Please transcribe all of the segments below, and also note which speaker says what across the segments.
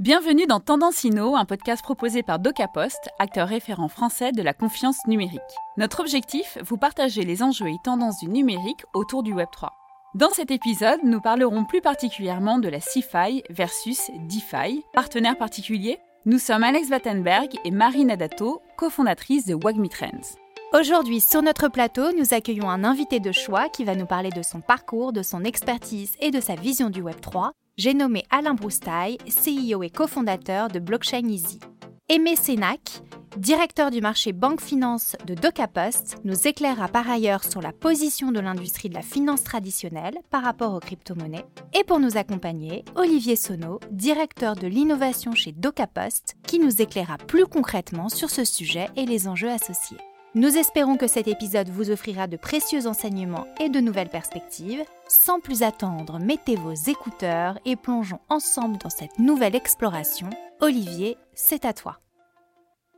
Speaker 1: Bienvenue dans Tendance Inno, un podcast proposé par DocaPost, acteur référent français de la confiance numérique. Notre objectif, vous partager les enjeux et tendances du numérique autour du Web3. Dans cet épisode, nous parlerons plus particulièrement de la CFI versus DeFi. Partenaire particulier, nous sommes Alex Wattenberg et Marie Nadato, cofondatrice de Wagmi Trends.
Speaker 2: Aujourd'hui, sur notre plateau, nous accueillons un invité de choix qui va nous parler de son parcours, de son expertise et de sa vision du Web3 j'ai nommé Alain Broustaille, CEO et cofondateur de Blockchain Easy. Aimé Sénac, directeur du marché banque finance de DocaPost, nous éclairera par ailleurs sur la position de l'industrie de la finance traditionnelle par rapport aux crypto-monnaies. Et pour nous accompagner, Olivier Sono, directeur de l'innovation chez DocaPost, qui nous éclairera plus concrètement sur ce sujet et les enjeux associés. Nous espérons que cet épisode vous offrira de précieux enseignements et de nouvelles perspectives. Sans plus attendre, mettez vos écouteurs et plongeons ensemble dans cette nouvelle exploration. Olivier, c'est à toi.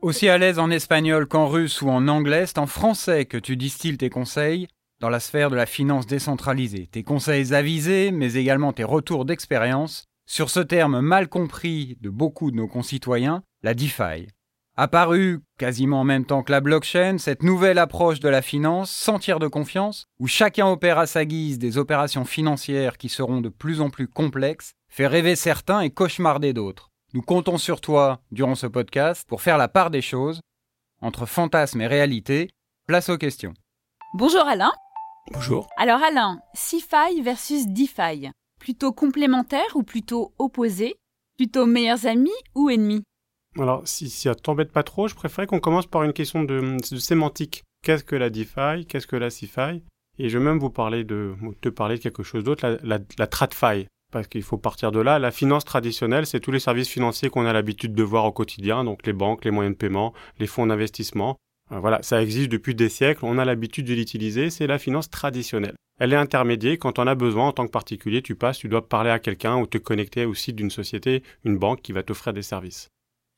Speaker 3: Aussi à l'aise en espagnol qu'en russe ou en anglais, c'est en français que tu distilles tes conseils dans la sphère de la finance décentralisée. Tes conseils avisés, mais également tes retours d'expérience sur ce terme mal compris de beaucoup de nos concitoyens, la DeFi. Apparue quasiment en même temps que la blockchain, cette nouvelle approche de la finance, sans tiers de confiance, où chacun opère à sa guise des opérations financières qui seront de plus en plus complexes, fait rêver certains et cauchemarder d'autres. Nous comptons sur toi durant ce podcast pour faire la part des choses entre fantasme et réalité. Place aux questions.
Speaker 1: Bonjour Alain.
Speaker 4: Bonjour.
Speaker 1: Alors Alain, CeFi versus DeFi, plutôt complémentaire ou plutôt opposé Plutôt meilleurs amis ou ennemis?
Speaker 4: Alors, si, ça t'embête pas trop, je préférais qu'on commence par une question de, sémantique. Qu'est-ce que la DeFi? Qu'est-ce que la CeFi Et je vais même vous parler de, te parler de quelque chose d'autre, la, la, TradFi. Parce qu'il faut partir de là. La finance traditionnelle, c'est tous les services financiers qu'on a l'habitude de voir au quotidien, donc les banques, les moyens de paiement, les fonds d'investissement. Euh, voilà, ça existe depuis des siècles, on a l'habitude de l'utiliser, c'est la finance traditionnelle. Elle est intermédiaire, quand on a besoin en tant que particulier, tu passes, tu dois parler à quelqu'un ou te connecter au site d'une société, une banque qui va t'offrir des services.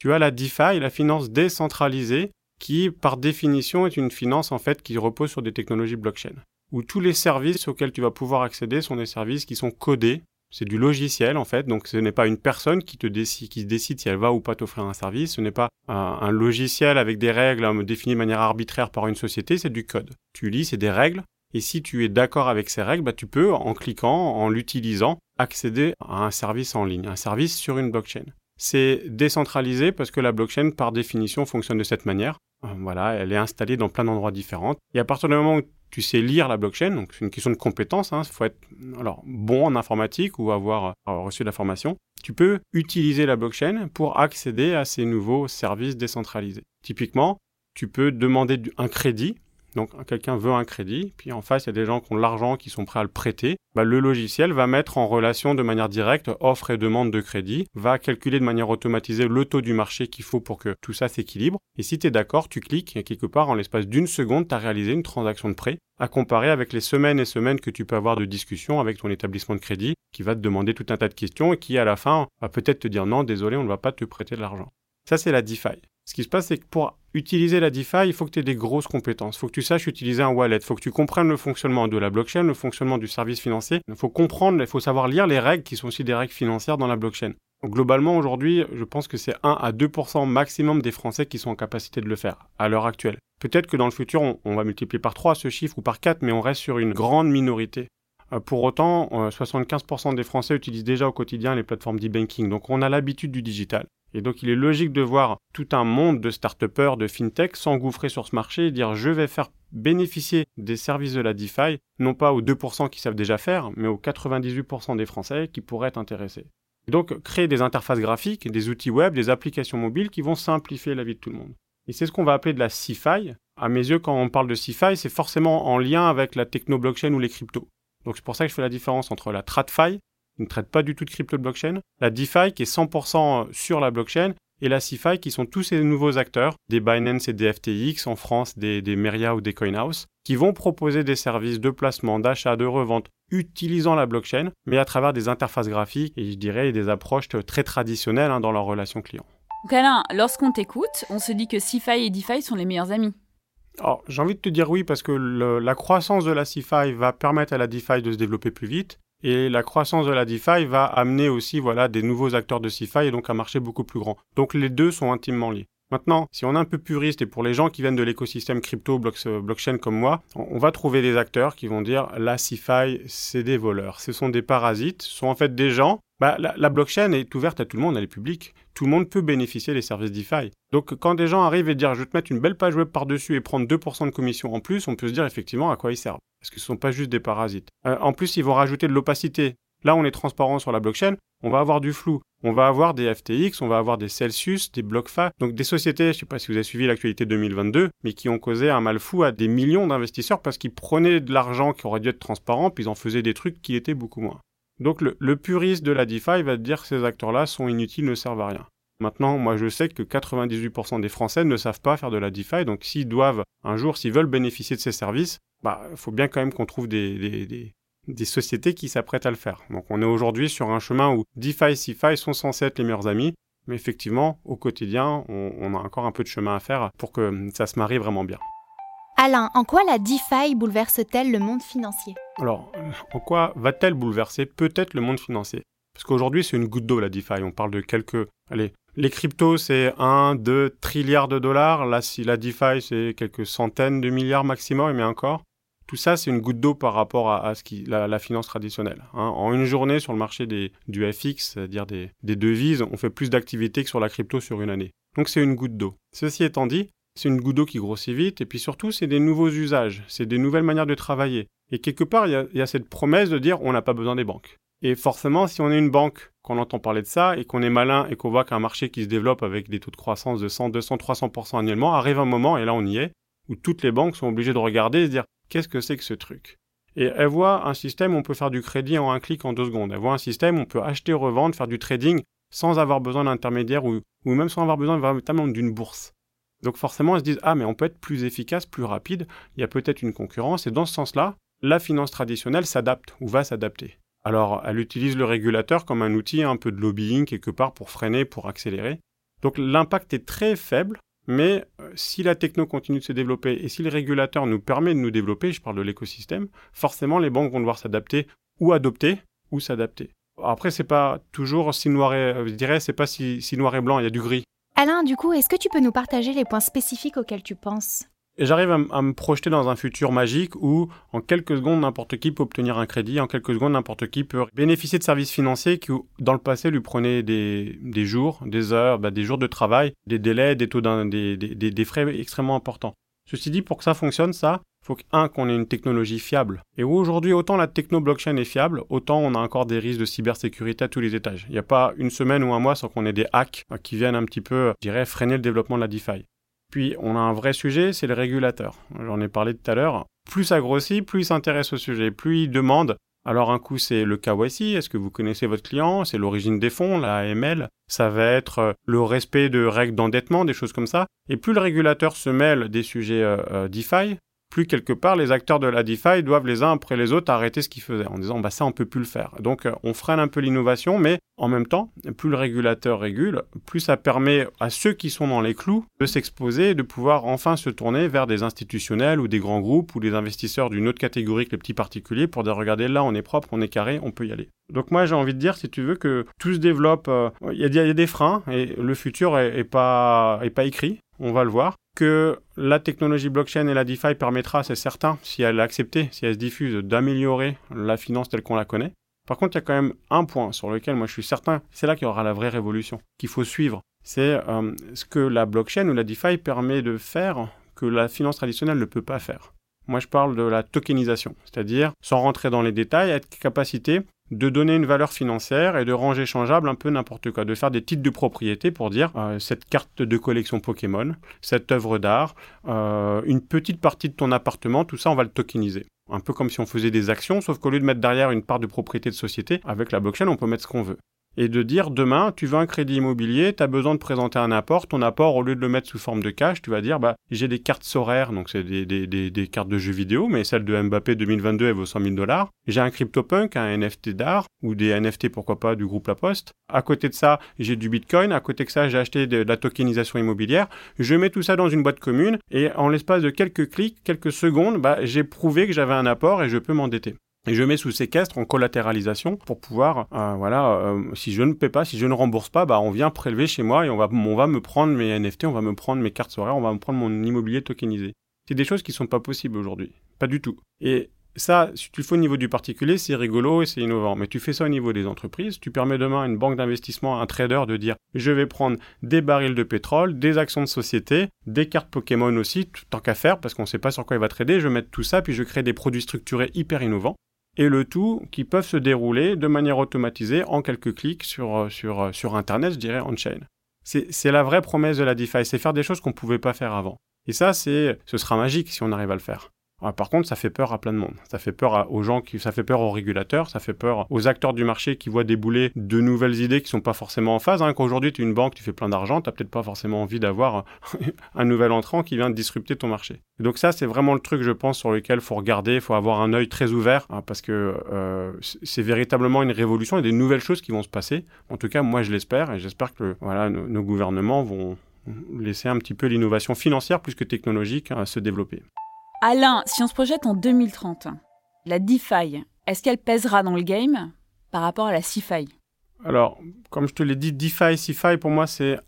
Speaker 4: Tu as la DeFi, la finance décentralisée, qui par définition est une finance en fait qui repose sur des technologies blockchain, où tous les services auxquels tu vas pouvoir accéder sont des services qui sont codés. C'est du logiciel en fait, donc ce n'est pas une personne qui te décide, qui décide si elle va ou pas t'offrir un service. Ce n'est pas un, logiciel avec des règles définies de manière arbitraire par une société, c'est du code. Tu lis, c'est des règles, et si tu es d'accord avec ces règles, bah, tu peux, en cliquant, en l'utilisant, accéder à un service en ligne, un service sur une blockchain. C'est décentralisé parce que la blockchain, par définition, fonctionne de cette manière. Euh, voilà, elle est installée dans plein d'endroits différents. Et à partir du moment où tu sais lire la blockchain, donc c'est une question de compétence, il hein, faut être alors, bon en informatique ou avoir, avoir reçu de la formation, tu peux utiliser la blockchain pour accéder à ces nouveaux services décentralisés. Typiquement, tu peux demander un crédit donc quelqu'un veut un crédit, puis en face il y a des gens qui ont l'argent, qui sont prêts à le prêter. Bah, le logiciel va mettre en relation de manière directe offre et demande de crédit, va calculer de manière automatisée le taux du marché qu'il faut pour que tout ça s'équilibre. Et si tu es d'accord, tu cliques et quelque part en l'espace d'une seconde, tu as réalisé une transaction de prêt à comparer avec les semaines et semaines que tu peux avoir de discussion avec ton établissement de crédit qui va te demander tout un tas de questions et qui à la fin va peut-être te dire non, désolé, on ne va pas te prêter de l'argent. Ça c'est la DeFi. Ce qui se passe, c'est que pour utiliser la DeFi, il faut que tu aies des grosses compétences. Il faut que tu saches utiliser un wallet. Il faut que tu comprennes le fonctionnement de la blockchain, le fonctionnement du service financier. Il faut comprendre, il faut savoir lire les règles qui sont aussi des règles financières dans la blockchain. globalement, aujourd'hui, je pense que c'est 1 à 2% maximum des Français qui sont en capacité de le faire à l'heure actuelle. Peut-être que dans le futur, on, va multiplier par 3 ce chiffre ou par 4, mais on reste sur une grande minorité. Euh, pour autant, 75% euh, des Français utilisent déjà au quotidien les plateformes d'e-banking. Donc on a l'habitude du digital. Et donc il est logique de voir tout un monde de start-upers, de fintech s'engouffrer sur ce marché et dire je vais faire bénéficier des services de la DeFi, non pas aux 2% qui savent déjà faire, mais aux 98% des Français qui pourraient être intéressés. Donc créer des interfaces graphiques, des outils web, des applications mobiles qui vont simplifier la vie de tout le monde. Et c'est ce qu'on va appeler de la CeFi. À mes yeux, quand on parle de CeFi, c'est forcément en lien avec la techno-blockchain ou les cryptos. Donc c'est pour ça que je fais la différence entre la TradFi, qui ne traite pas du tout de crypto de blockchain, la DeFi qui est 100% sur la blockchain, et la CeFi qui sont tous ces nouveaux acteurs, des Binance et des FTX en France, des, des Meria ou des CoinHouse, qui vont proposer des services de placement, d'achat, de revente utilisant la blockchain, mais à travers des interfaces graphiques et je dirais des approches très traditionnelles hein, dans leur relation client.
Speaker 1: Donc Alain, lorsqu'on t'écoute, on se dit que CeFi et DeFi sont les meilleurs amis.
Speaker 4: Alors, j'ai envie de te dire oui parce que la croissance de la CeFi va permettre à la DeFi de se développer plus vite Et la croissance de la DeFi va amener aussi voilà des nouveaux acteurs de CeFi et donc un marché beaucoup plus grand. Donc les deux sont intimement liés. Maintenant, si on est un peu puriste et pour les gens qui viennent de l'écosystème crypto, euh, blockchain comme moi, on va trouver des acteurs qui vont dire la CeFi, c'est des voleurs, ce sont des parasites, ce sont en fait des gens. Bah, la, blockchain est ouverte à tout le monde, elle est publique. Tout le monde peut bénéficier des services DeFi. Donc quand des gens arrivent et dire je vais te mettre une belle page web par-dessus et prendre 2% de commission en plus, on peut se dire effectivement à quoi ils servent. Parce que ce ne sont pas juste des parasites. Euh, en plus, ils vont rajouter de l'opacité. Là, on est transparent sur la blockchain, on va avoir du flou. On va avoir des FTX, on va avoir des Celsius, des BlockFi, donc des sociétés, je ne sais pas si vous avez suivi l'actualité 2022, mais qui ont causé un mal fou à des millions d'investisseurs parce qu'ils prenaient de l'argent qui aurait dû être transparent, puis ils en faisaient des trucs qui étaient beaucoup moins. Donc le, le puriste de la DeFi va dire que ces acteurs-là sont inutiles, ne servent à rien. Maintenant, moi je sais que 98% des Français ne savent pas faire de la DeFi, donc s'ils doivent un jour, s'ils veulent bénéficier de ces services, bah, il faut bien quand même qu'on trouve des, des sociétés qui s'apprêtent à le faire. Donc on est aujourd'hui sur un chemin où DeFi et CeFi sont censés être les meilleurs amis, mais effectivement, au quotidien, on, a encore un peu de chemin à faire pour que ça se marie vraiment bien.
Speaker 2: Alain, en quoi la DeFi bouleverse-t-elle le monde financier?
Speaker 4: Alors, en quoi va-t-elle bouleverser peut-être le monde financier? Parce qu'aujourd'hui, c'est une goutte d'eau la DeFi. On parle de quelques... Allez, les cryptos, c'est 1, 2 trilliards de dollars. Là, si la DeFi, c'est quelques centaines de milliards maximum, mais encore. Tout ça, c'est une goutte d'eau par rapport à, ce qui, la, finance traditionnelle. Hein. En une journée, sur le marché des, du FX, c'est-à-dire des, devises, on fait plus d'activité que sur la crypto sur une année. Donc c'est une goutte d'eau. Ceci étant dit, c'est une goutte d'eau qui grossit vite, et puis surtout, c'est des nouveaux usages, c'est des nouvelles manières de travailler. Et quelque part, il y, a, cette promesse de dire on n'a pas besoin des banques. Et forcément, si on est une banque, qu'on entend parler de ça, et qu'on est malin, et qu'on voit qu'un marché qui se développe avec des taux de croissance de 100, 200, 300% annuellement, arrive un moment, et là on y est, où toutes les banques sont obligées de regarder et se dire qu'est-ce que c'est que ce truc? Et elle voit un système où on peut faire du crédit en un clic en deux secondes. Elle voit un système où on peut acheter, revendre, faire du trading sans avoir besoin d'intermédiaire ou, ou même sans avoir besoin véritablement d'une bourse. Donc forcément, elles se disent Ah, mais on peut être plus efficace, plus rapide, il y a peut-être une concurrence, et dans ce sens-là, la finance traditionnelle s'adapte ou va s'adapter. Alors, elle utilise le régulateur comme un outil un peu de lobbying quelque part pour freiner, pour accélérer. Donc l'impact est très faible, mais euh, si la techno continue de se développer et si le régulateur nous permet de nous développer, je parle de l'écosystème, forcément les banques vont devoir s'adapter ou adopter ou s'adapter. Après, c'est pas toujours si noir et, euh, pas si noir et blanc, il y a du gris.
Speaker 2: Alain, du coup, est-ce que tu peux nous partager les points spécifiques auxquels tu penses?
Speaker 4: J'arrive à, me projeter dans un futur magique où, en quelques secondes, n'importe qui peut obtenir un crédit, en quelques secondes, n'importe qui peut bénéficier de services financiers qui, dans le passé, lui prenaient des, jours, des heures, bah, des jours de travail, des délais, des taux des, des, frais extrêmement importants. Ceci dit, pour que ça fonctionne, ça, faut qu'un, qu'on ait une technologie fiable. Et aujourd'hui, autant la techno blockchain est fiable, autant on a encore des risques de cybersécurité à tous les étages. Il n'y a pas une semaine ou un mois sans qu'on ait des hacks qui viennent un petit peu, je dirais, freiner le développement de la DeFi. Puis on a un vrai sujet, c'est le régulateur. J'en ai parlé tout à l'heure. Plus ça grossit, plus il s'intéresse au sujet, plus il demande. Alors un coup c'est le KYC, est-ce que vous connaissez votre client, c'est l'origine des fonds, la AML, ça va être euh, le respect de règles d'endettement, des choses comme ça. Et plus le régulateur se mêle des sujets euh, euh, DeFi, plus quelque part les acteurs de la DeFi doivent les uns après les autres arrêter ce qu'ils faisaient en disant bah ça on peut plus le faire. Donc euh, on freine un peu l'innovation, mais en même temps, plus le régulateur régule, plus ça permet à ceux qui sont dans les clous de s'exposer et de pouvoir enfin se tourner vers des institutionnels ou des grands groupes ou des investisseurs d'une autre catégorie que les petits particuliers pour dire regardez là on est propre, on est carré, on peut y aller. Donc moi j'ai envie de dire si tu veux que tout se développe, euh, il y, a des freins et le futur est, pas est pas écrit, on va le voir que la technologie blockchain et la DeFi permettra, c'est certain, si elle est acceptée, si elle se diffuse, d'améliorer la finance telle qu'on la connaît. Par contre, il y a quand même un point sur lequel moi je suis certain, c'est là qu'il y aura la vraie révolution, qu'il faut suivre. C'est euh, ce que la blockchain ou la DeFi permet de faire que la finance traditionnelle ne peut pas faire. Moi, je parle de la tokenisation, c'est-à-dire, sans rentrer dans les détails, être capacité de donner une valeur financière et de rendre échangeable un peu n'importe quoi, de faire des titres de propriété pour dire euh, cette carte de collection Pokémon, cette œuvre d'art, euh, une petite partie de ton appartement, tout ça on va le tokeniser. Un peu comme si on faisait des actions, sauf qu'au lieu de mettre derrière une part de propriété de société, avec la blockchain on peut mettre ce qu'on veut et de dire demain, tu veux un crédit immobilier, tu as besoin de présenter un apport, ton apport, au lieu de le mettre sous forme de cash, tu vas dire, bah, j'ai des cartes Sorare, donc c'est des, cartes de jeux vidéo, mais celle de Mbappé 2022, elle vaut 100 000 dollars. J'ai un CryptoPunk, un NFT d'art, ou des NFT, pourquoi pas, du groupe La Poste. À côté de ça, j'ai du Bitcoin, à côté de ça, j'ai acheté de, la tokenisation immobilière. Je mets tout ça dans une boîte commune, et en l'espace de quelques clics, quelques secondes, bah, j'ai prouvé que j'avais un apport et je peux m'endetter. Et je mets sous séquestre en collatéralisation pour pouvoir, euh, voilà, euh, si je ne paie pas, si je ne rembourse pas, bah on vient prélever chez moi et on va, on va me prendre mes NFT, on va me prendre mes cartes horaires, on va me prendre mon immobilier tokenisé. C'est des choses qui sont pas possibles aujourd'hui, pas du tout. Et ça, si tu le fais au niveau du particulier, c'est rigolo et c'est innovant. Mais tu fais ça au niveau des entreprises, tu permets demain à une banque d'investissement, à un trader de dire je vais prendre des barils de pétrole, des actions de société, des cartes Pokémon aussi, tant qu'à faire, parce qu'on ne sait pas sur quoi il va trader, je vais mettre tout ça, puis je crée des produits structurés hyper innovants. Et le tout qui peuvent se dérouler de manière automatisée en quelques clics sur, euh, sur, euh, sur Internet, je dirais on-chain. C'est la vraie promesse de la DeFi, c'est faire des choses qu'on ne pouvait pas faire avant. Et ça, c'est, ce sera magique si on arrive à le faire. Ah, par contre, ça fait peur à plein de monde. Ça fait peur aux gens, qui, ça fait peur aux régulateurs, ça fait peur aux acteurs du marché qui voient débouler de nouvelles idées qui sont pas forcément en phase. Hein. Qu'aujourd'hui, tu es une banque, tu fais plein d'argent, tu n'as peut-être pas forcément envie d'avoir un nouvel entrant qui vient disrupter ton marché. donc ça, c'est vraiment le truc, je pense, sur lequel faut regarder, il faut avoir un œil très ouvert, hein, parce que euh, c'est véritablement une révolution et des nouvelles choses qui vont se passer. En tout cas, moi, je l'espère, et j'espère que voilà, nos, gouvernements vont laisser un petit peu l'innovation financière plus que technologique à se développer.
Speaker 1: Alain, si on se projette en 2030, la DeFi, est-ce qu'elle pèsera dans le game par rapport à la CeFi
Speaker 4: Alors, comme je te l'ai dit, DeFi, CeFi, pour moi, c'est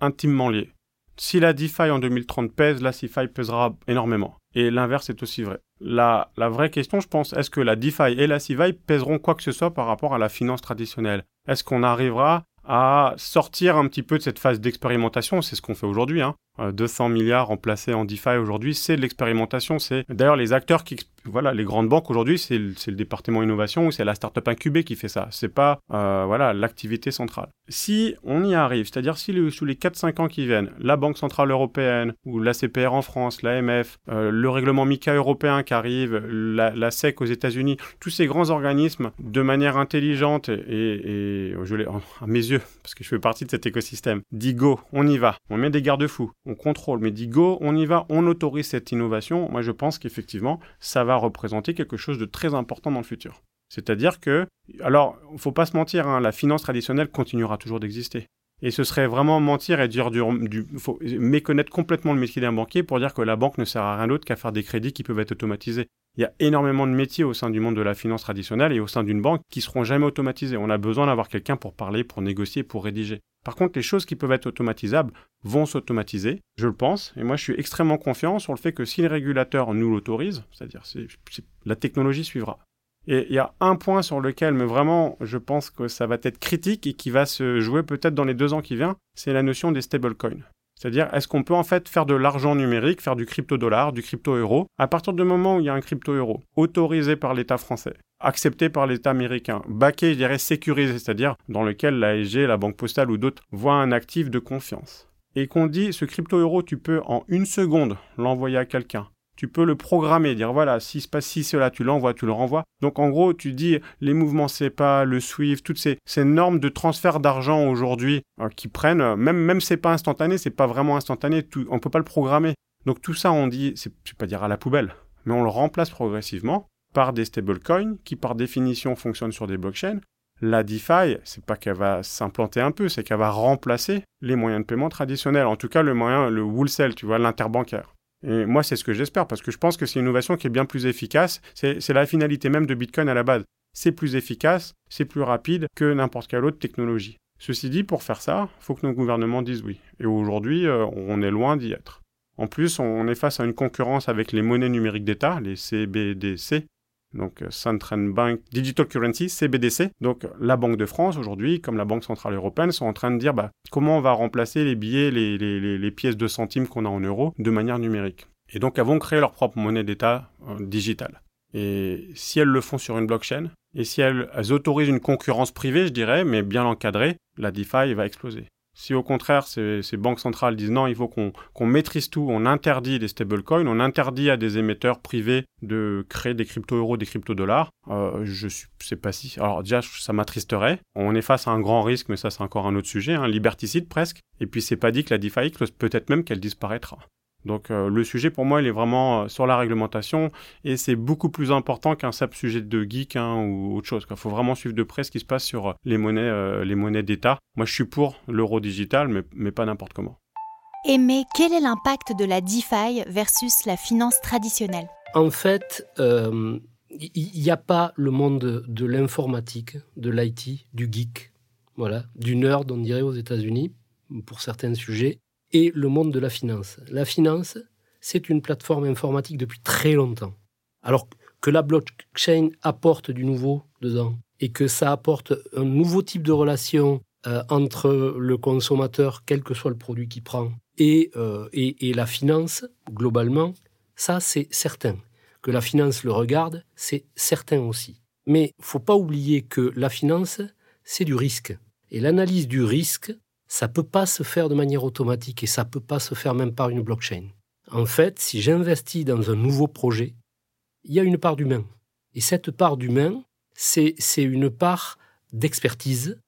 Speaker 4: intimement lié. Si la DeFi en 2030 pèse, la CeFi pèsera énormément. Et l'inverse est aussi vrai. La, vraie question, je pense, est-ce que la DeFi et la CeFi pèseront quoi que ce soit par rapport à la finance traditionnelle? Est-ce qu'on arrivera à sortir un petit peu de cette phase d'expérimentation? C'est ce qu'on fait aujourd'hui. Hein. 200 euh, milliards en placés en DeFi aujourd'hui, c'est de l'expérimentation. C'est d'ailleurs les acteurs qui, voilà, les grandes banques aujourd'hui, c'est le, département innovation ou c'est la startup incubée qui fait ça. C'est pas, euh, voilà, l'activité centrale. Si on y arrive, c'est-à-dire si sous les 4-5 ans qui viennent, la Banque centrale européenne ou la CPR en France, l'AMF, euh, le règlement MICA européen qui arrive, la, SEC aux États-Unis, tous ces grands organismes de manière intelligente et, je l'ai à mes yeux parce que je fais partie de cet écosystème, dit go, on y va, on met des garde-fous on contrôle, mais dit go, on y va, on autorise cette innovation, moi je pense qu'effectivement, ça va représenter quelque chose de très important dans le futur. C'est-à-dire que, alors, il faut pas se mentir, hein, la finance traditionnelle continuera toujours d'exister. Et ce serait vraiment mentir et dire du, faut méconnaître complètement le métier d'un banquier pour dire que la banque ne sert à rien d'autre qu'à faire des crédits qui peuvent être automatisés. Il y a énormément de métiers au sein du monde de la finance traditionnelle et au sein d'une banque qui seront jamais automatisés. On a besoin d'avoir quelqu'un pour parler, pour négocier, pour rédiger. Par contre, les choses qui peuvent être automatisables vont s'automatiser, je le pense, et moi je suis extrêmement confiant sur le fait que si le régulateur nous l'autorise, c'est-à-dire la technologie suivra. Et il y a un point sur lequel, mais vraiment, je pense que ça va être critique et qui va se jouer peut-être dans les deux ans qui viennent, c'est la notion des stablecoins. C'est-à-dire, est-ce qu'on peut en fait faire de l'argent numérique, faire du crypto-dollar, du crypto-euro, à partir du moment où il y a un crypto-euro autorisé par l'État français, accepté par l'État américain, baqué, je dirais sécurisé, c'est-à-dire dans lequel l'ASG, la Banque Postale ou d'autres voient un actif de confiance. Et qu'on dit, ce crypto-euro, tu peux en une seconde l'envoyer à quelqu'un, tu peux le programmer, dire voilà, si se passe ci, cela, tu l'envoies, tu le renvoies. Donc en gros, tu dis les mouvements SEPA, le SWIFT, toutes ces, normes de transfert d'argent aujourd'hui euh, qui prennent, euh, même même c'est pas instantané, c'est pas vraiment instantané, tout, on peut pas le programmer. Donc tout ça, on dit, c'est pas dire à la poubelle, mais on le remplace progressivement par des stablecoins qui par définition fonctionnent sur des blockchains. La DeFi, c'est pas qu'elle va s'implanter un peu, c'est qu'elle va remplacer les moyens de paiement traditionnels, en tout cas le moyen, le wholesale, tu vois, l'interbancaire. Et moi, c'est ce que j'espère, parce que je pense que c'est une innovation qui est bien plus efficace. C'est la finalité même de Bitcoin à la base. C'est plus efficace, c'est plus rapide que n'importe quelle autre technologie. Ceci dit, pour faire ça, il faut que nos gouvernements disent oui. Et aujourd'hui, euh, on est loin d'y être. En plus, on est face à une concurrence avec les monnaies numériques d'État, les CBDC, donc euh, Central Bank Digital Currency, CBDC. Donc la Banque de France aujourd'hui, comme la Banque Centrale Européenne, sont en train de dire bah, comment on va remplacer les billets, les, pièces de centimes qu'on a en euros de manière numérique. Et donc elles vont créer leur propre monnaie d'État euh, digitale. Et si elles le font sur une blockchain, et si elles, autorisent une concurrence privée, je dirais, mais bien encadrée, la DeFi va exploser. Si au contraire, ces, banques centrales disent non, il faut qu'on maîtrise tout, on interdit les stablecoins, on interdit à des émetteurs privés de créer des crypto-euros, des crypto-dollars, euh, je sais pas si. Alors déjà, ça m'attristerait. On est face à un grand risque, mais ça c'est encore un autre sujet, un hein, liberticide presque. Et puis c'est pas dit que la DeFi, peut-être même qu'elle disparaîtra. Donc euh, le sujet pour moi il est vraiment euh, sur la réglementation et c'est beaucoup plus important qu'un simple sujet de geek hein, ou autre chose. Il faut vraiment suivre de près ce qui se passe sur euh, les monnaies, les monnaies d'État. Moi je suis pour l'euro digital mais, mais pas n'importe comment.
Speaker 2: Et mais quel est l'impact de la DeFi versus la finance traditionnelle?
Speaker 5: En fait, il n'y a pas le monde de l'informatique, de l'IT, du geek, voilà, du nerd, on dirait aux États-Unis, pour certains sujets, et le monde de la finance. La finance, c'est une plateforme informatique depuis très longtemps. Alors que la blockchain apporte du nouveau dedans et que ça apporte un nouveau type de relation euh, entre le consommateur, quel que soit le produit qu'il prend, et, euh, et, et la finance, globalement, ça c'est certain. Que la finance le regarde, c'est certain aussi. Mais faut pas oublier que la finance, c'est du risque. Et l'analyse du risque, ça peut pas se faire de manière automatique et ça peut pas se faire même par une blockchain. En fait, si j'investis dans un nouveau projet, il y a une part d'humain. Et cette part d'humain, c'est une part d'expertise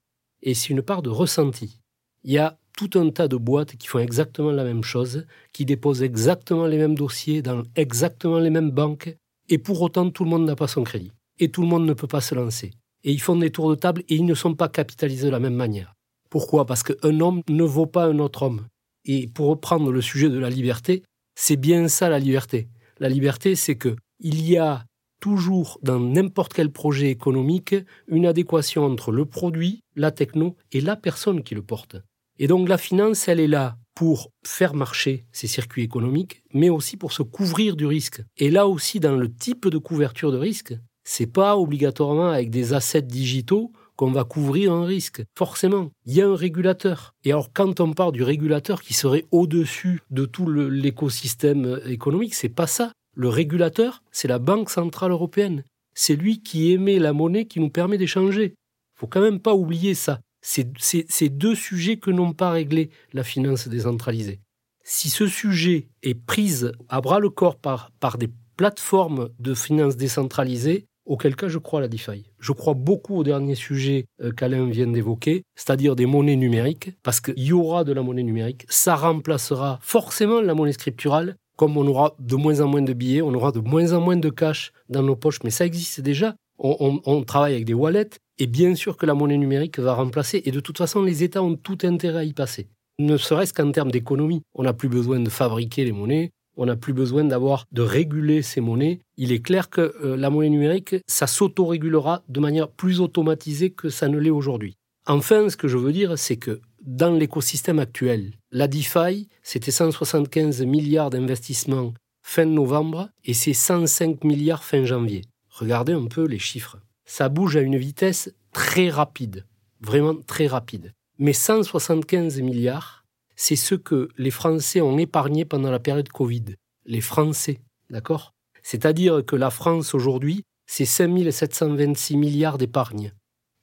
Speaker 5: et c'est une part de ressenti. Il y a tout un tas de boîtes qui font exactement la même chose, qui déposent exactement les mêmes dossiers dans exactement les mêmes banques, et pour autant tout le monde n'a pas son crédit. Et tout le monde ne peut pas se lancer. Et ils font des tours de table et ils ne sont pas capitalisés de la même manière. Pourquoi? Parce qu'un homme ne vaut pas un autre homme. Et pour reprendre le sujet de la liberté, c'est bien ça la liberté. La liberté, c'est que il y a toujours dans n'importe quel projet économique une adéquation entre le produit, la techno et la personne qui le porte. Et donc la finance, elle est là pour faire marcher ces circuits économiques, mais aussi pour se couvrir du risque. Et là aussi, dans le type de couverture de risque, c'est pas obligatoirement avec des assets digitaux qu'on va couvrir un risque. Forcément, il y a un régulateur. Et alors, quand on parle du régulateur qui serait au-dessus de tout l'écosystème économique, c'est pas ça. Le régulateur, c'est la Banque Centrale Européenne. C'est lui qui émet la monnaie qui nous permet d'échanger. faut quand même pas oublier ça. C'est deux sujets que n'ont pas réglé la finance décentralisée. Si ce sujet est pris à bras le corps par, par des plateformes de finance décentralisée, auquel cas je crois à la DeFi. Je crois beaucoup au dernier sujet euh, qu'Alain vient d'évoquer, c'est-à-dire des monnaies numériques, parce qu'il y aura de la monnaie numérique, ça remplacera forcément la monnaie scripturale, comme on aura de moins en moins de billets, on aura de moins en moins de cash dans nos poches, mais ça existe déjà. On, travaille avec des wallets, et bien sûr que la monnaie numérique va remplacer, et de toute façon, les États ont tout intérêt à y passer. Ne serait-ce qu'en termes d'économie. On n'a plus besoin de fabriquer les monnaies, on n'a plus besoin d'avoir de réguler ces monnaies. Il est clair que euh, la monnaie numérique, ça s'autorégulera de manière plus automatisée que ça ne l'est aujourd'hui. Enfin, ce que je veux dire, c'est que dans l'écosystème actuel, la DeFi, c'était 175 milliards d'investissements fin novembre et c'est 105 milliards fin janvier. Regardez un peu les chiffres. Ça bouge à une vitesse très rapide, vraiment très rapide. Mais 175 milliards, c'est ce que les Français ont épargné pendant la période Covid. Les Français, d'accord? C'est-à-dire que la France aujourd'hui, c'est 5726 milliards d'épargne.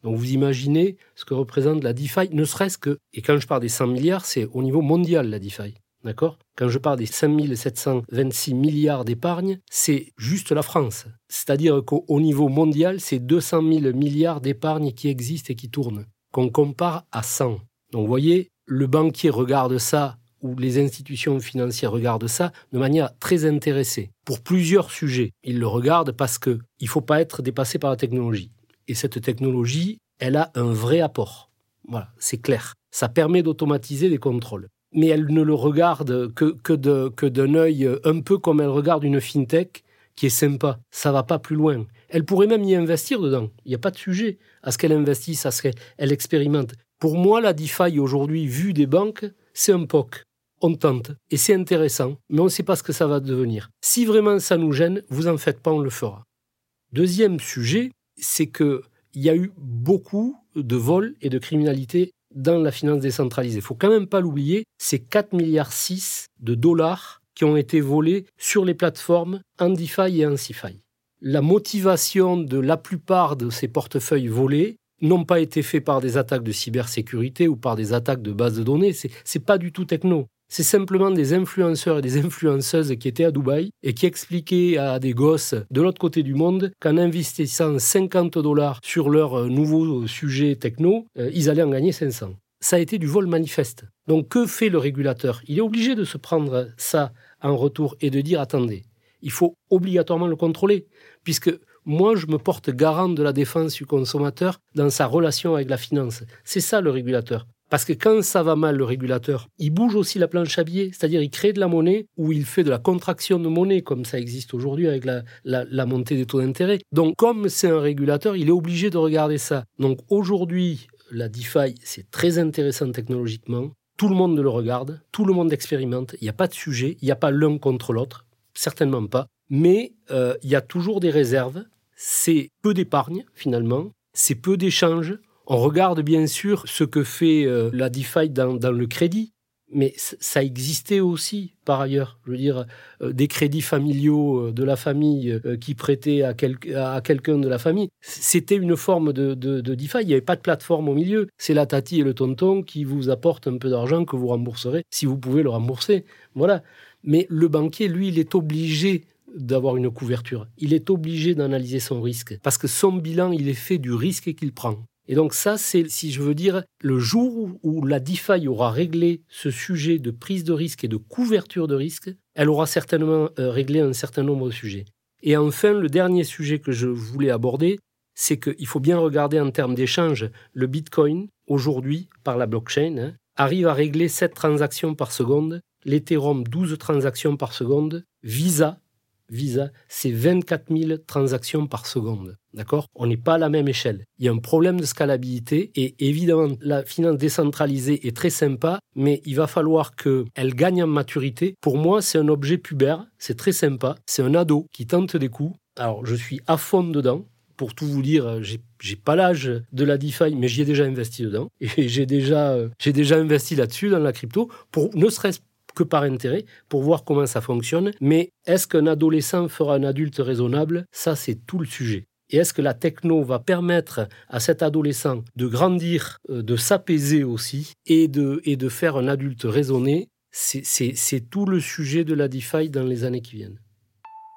Speaker 5: Donc vous imaginez ce que représente la DeFi, ne serait-ce que, et quand je parle des 100 milliards, c'est au niveau mondial la DeFi. D'accord? Quand je parle des 5726 milliards d'épargne, c'est juste la France. C'est-à-dire qu'au niveau mondial, c'est 200 000 milliards d'épargne qui existent et qui tournent, qu'on compare à 100. Donc vous voyez, le banquier regarde ça ou les institutions financières regardent ça de manière très intéressée pour plusieurs sujets. Ils le regardent parce qu'il ne faut pas être dépassé par la technologie. Et cette technologie, elle a un vrai apport. Voilà, c'est clair. Ça permet d'automatiser les contrôles. Mais elle ne le regarde que, que, d'un œil un peu comme elle regarde une fintech qui est sympa. Ça va pas plus loin. Elle pourrait même y investir dedans. Il n'y a pas de sujet à ce qu'elle investisse, à ce qu'elle expérimente. Pour moi, la DeFi aujourd'hui, vue des banques, c'est un POC. On tente et c'est intéressant, mais on ne sait pas ce que ça va devenir. Si vraiment ça nous gêne, vous en faites pas, on le fera. Deuxième sujet, c'est qu'il y a eu beaucoup de vols et de criminalité dans la finance décentralisée. Il faut quand même pas l'oublier, c'est 4 milliards 6 de dollars qui ont été volés sur les plateformes en DeFi et en CeFi. La motivation de la plupart de ces portefeuilles volés n'ont pas été faits par des attaques de cybersécurité ou par des attaques de bases de données. C'est, n'est pas du tout techno. C'est simplement des influenceurs et des influenceuses qui étaient à Dubaï et qui expliquaient à des gosses de l'autre côté du monde qu'en investissant 50 dollars sur leur euh, nouveau sujet techno, euh, ils allaient en gagner 500. Ça a été du vol manifeste. Donc que fait le régulateur? Il est obligé de se prendre ça en retour et de dire attendez, il faut obligatoirement le contrôler, puisque moi je me porte garant de la défense du consommateur dans sa relation avec la finance. C'est ça le régulateur Parce que quand ça va mal, le régulateur, il bouge aussi la planche à billets, c'est-à-dire il crée de la monnaie ou il fait de la contraction de monnaie, comme ça existe aujourd'hui avec la, montée des taux d'intérêt. Donc, comme c'est un régulateur, il est obligé de regarder ça. Donc, aujourd'hui, la DeFi, c'est très intéressant technologiquement. Tout le monde le regarde, tout le monde expérimente. Il n'y a pas de sujet, il n'y a pas l'un contre l'autre, certainement pas. Mais euh, il y a toujours des réserves. C'est peu d'épargne finalement, c'est peu d'échanges. On regarde bien sûr ce que fait euh, la DeFi dans, le crédit mais ça existait aussi par ailleurs. Je veux dire, euh, des crédits familiaux de la famille qui prêtaient à, quelqu'un de la famille, c'était une forme de, de, DeFi. Il n'y avait pas de plateforme au milieu. C'est la tati et le tonton qui vous apportent un peu d'argent que vous rembourserez si vous pouvez le rembourser. Voilà. Mais le banquier, lui, il est obligé d'avoir une couverture. Il est obligé d'analyser son risque parce que son bilan, il est fait du risque qu'il prend. Et donc ça, c'est, si je veux dire, le jour où la DeFi aura réglé ce sujet de prise de risque et de couverture de risque, elle aura certainement euh, réglé un certain nombre de sujets. Et enfin, le dernier sujet que je voulais aborder, c'est qu'il faut bien regarder en termes d'échange. Le Bitcoin, aujourd'hui, par la blockchain, hein, arrive à régler 7 transactions par seconde, l'Ethereum 12 transactions par seconde, Visa Visa, c'est 24 000 transactions par seconde. D'accord? On n'est pas à la même échelle. Il y a un problème de scalabilité et évidemment, la finance décentralisée est très sympa, mais il va falloir qu'elle gagne en maturité. Pour moi, c'est un objet pubère, c'est très sympa, c'est un ado qui tente des coups. Alors, je suis à fond dedans. Pour tout vous dire, j'ai pas l'âge de la DeFi, mais j'y ai déjà investi dedans. Et j'ai déjà, déjà investi là-dessus, dans la crypto, pour ne serait-ce que par intérêt pour voir comment ça fonctionne. Mais est-ce qu'un adolescent fera un adulte raisonnable? Ça, c'est tout le sujet. Et est-ce que la techno va permettre à cet adolescent de grandir, euh, de s'apaiser aussi et de, et de faire un adulte raisonné? C'est tout le sujet de la DeFi dans les années qui viennent.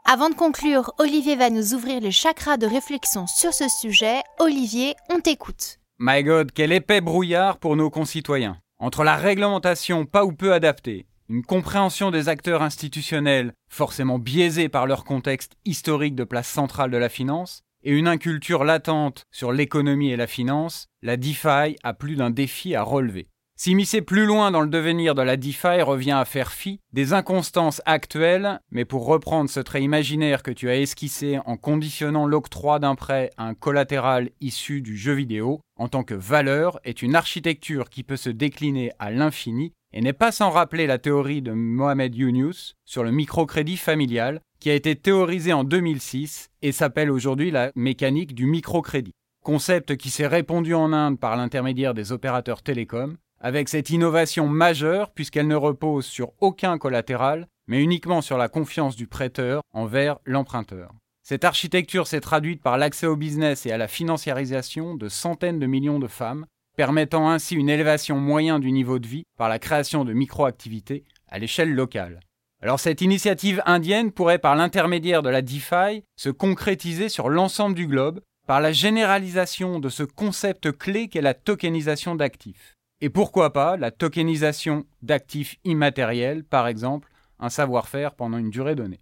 Speaker 2: Avant de conclure, Olivier va nous ouvrir le chakra de réflexion sur ce sujet. Olivier, on t'écoute.
Speaker 3: My God, quel épais brouillard pour nos concitoyens. Entre la réglementation pas ou peu adaptée, une compréhension des acteurs institutionnels, forcément biaisés par leur contexte historique de place centrale de la finance, et une inculture latente sur l'économie et la finance, la DeFi a plus d'un défi à relever. S'immiscer plus loin dans le devenir de la DeFi revient à faire fi des inconstances actuelles, mais pour reprendre ce trait imaginaire que tu as esquissé en conditionnant l'octroi d'un prêt à un collatéral issu du jeu vidéo, en tant que valeur, est une architecture qui peut se décliner à l'infini et n'est pas sans rappeler la théorie de Mohamed Younous sur le microcrédit familial, qui a été théorisée en 2006 et s'appelle aujourd'hui la mécanique du microcrédit. Concept qui s'est répandu en Inde par l'intermédiaire des opérateurs télécoms, avec cette innovation majeure puisqu'elle ne repose sur aucun collatéral, mais uniquement sur la confiance du prêteur envers l'emprunteur. Cette architecture s'est traduite par l'accès au business et à la financiarisation de centaines de millions de femmes, permettant ainsi une élévation moyenne du niveau de vie par la création de micro-activités à l'échelle locale. Alors cette initiative indienne pourrait par l'intermédiaire de la DeFi se concrétiser sur l'ensemble du globe par la généralisation de ce concept clé qu'est la tokenisation d'actifs. Et pourquoi pas la tokenisation d'actifs immatériels, par exemple un savoir-faire pendant une durée donnée.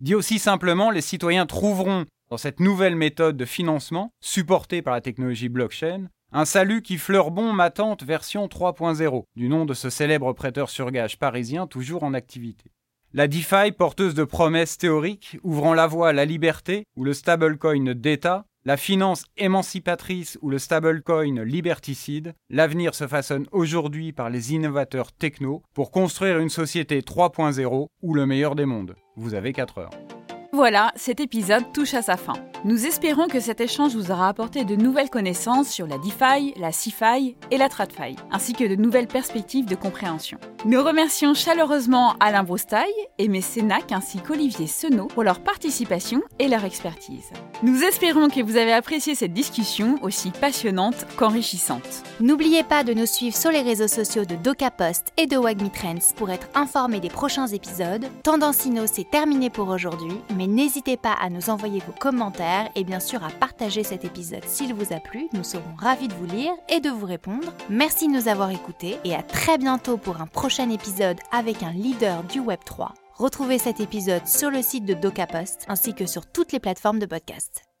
Speaker 3: Dit aussi simplement, les citoyens trouveront dans cette nouvelle méthode de financement, supportée par la technologie blockchain, un salut qui fleure bon ma tante version 3.0, du nom de ce célèbre prêteur sur gage parisien toujours en activité. La DeFi, porteuse de promesses théoriques, ouvrant la voie à la liberté, ou le stablecoin d'État, la finance émancipatrice ou le stablecoin liberticide, l'avenir se façonne aujourd'hui par les innovateurs techno pour construire une société 3.0 ou le meilleur des mondes. Vous avez 4 heures.
Speaker 1: Voilà, cet épisode touche à sa fin. Nous espérons que cet échange vous aura apporté de nouvelles connaissances sur la DeFi, la CeFi et la TradFi, ainsi que de nouvelles perspectives de compréhension. Nous remercions chaleureusement Alain Broustaille et Mécénac ainsi qu'Olivier Senot pour leur participation et leur expertise. Nous espérons que vous avez apprécié cette discussion aussi passionnante qu'enrichissante.
Speaker 2: N'oubliez pas de nous suivre sur les réseaux sociaux de DocaPost et de Wagmi Trends pour être informé des prochains épisodes. Tendancino, c'est terminé pour aujourd'hui, mais n'hésitez pas à nous envoyer vos commentaires et bien sûr à partager cet épisode s'il vous a plu. Nous serons ravis de vous lire et de vous répondre. Merci de nous avoir écoutés et à très bientôt pour un prochain épisode avec un leader du Web3. Retrouvez cet épisode sur le site de DocaPost ainsi que sur toutes les plateformes de podcast.